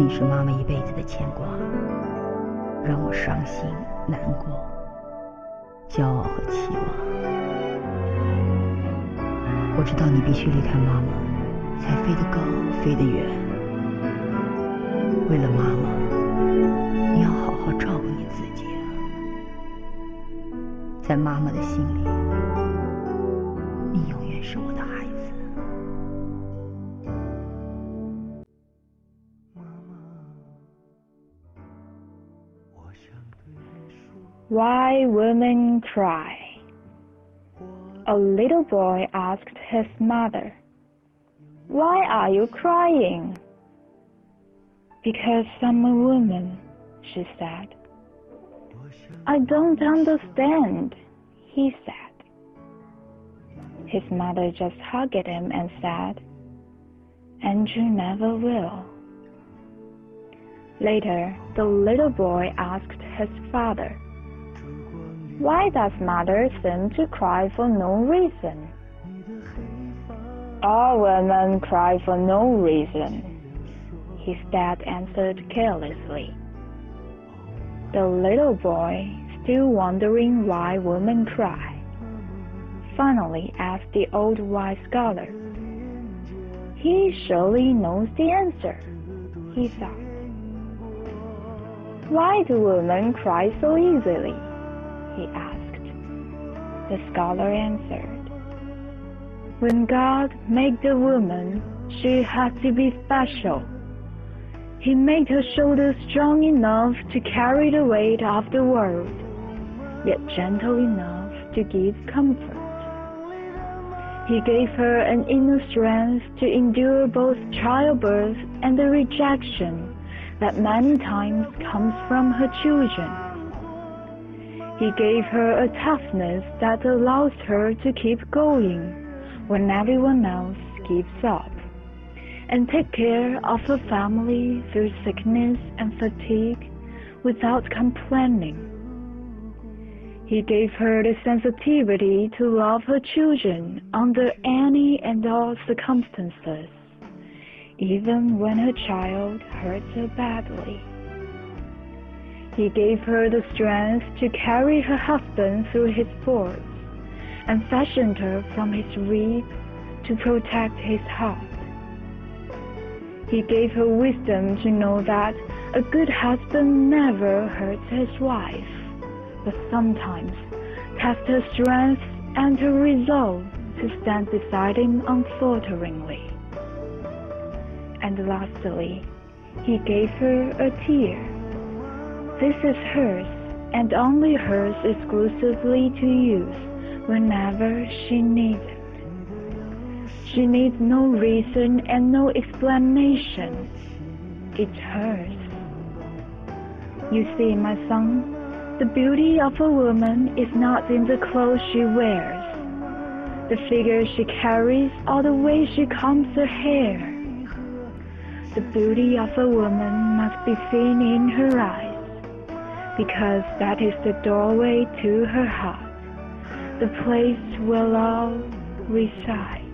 你是妈妈一辈子的牵挂，让我伤心难过，骄傲和期望。我知道你必须离开妈妈，才飞得高，飞得远。为了妈妈，你要好好照顾你自己啊！在妈妈的心里，你永远是我的 Why women cry? A little boy asked his mother, Why are you crying? Because I'm a woman, she said. I don't understand, he said. His mother just hugged him and said, And you never will. Later, the little boy asked his father, why does mother seem to cry for no reason? All women cry for no reason, his dad answered carelessly. The little boy, still wondering why women cry, finally asked the old wise scholar. He surely knows the answer, he thought. Why do women cry so easily? He asked. The scholar answered, When God made the woman, she had to be special. He made her shoulders strong enough to carry the weight of the world, yet gentle enough to give comfort. He gave her an inner strength to endure both childbirth and the rejection that many times comes from her children. He gave her a toughness that allows her to keep going when everyone else gives up, and take care of her family through sickness and fatigue without complaining. He gave her the sensitivity to love her children under any and all circumstances, even when her child hurts her badly. He gave her the strength to carry her husband through his sports, and fashioned her from his rib to protect his heart. He gave her wisdom to know that a good husband never hurts his wife, but sometimes tests her strength and her resolve to stand beside him unfalteringly. And lastly, he gave her a tear this is hers, and only hers exclusively to use whenever she needs it. She needs no reason and no explanation. It's hers. You see, my son, the beauty of a woman is not in the clothes she wears, the figure she carries, or the way she combs her hair. The beauty of a woman must be seen in her eyes because that is the doorway to her heart, the place where love resides.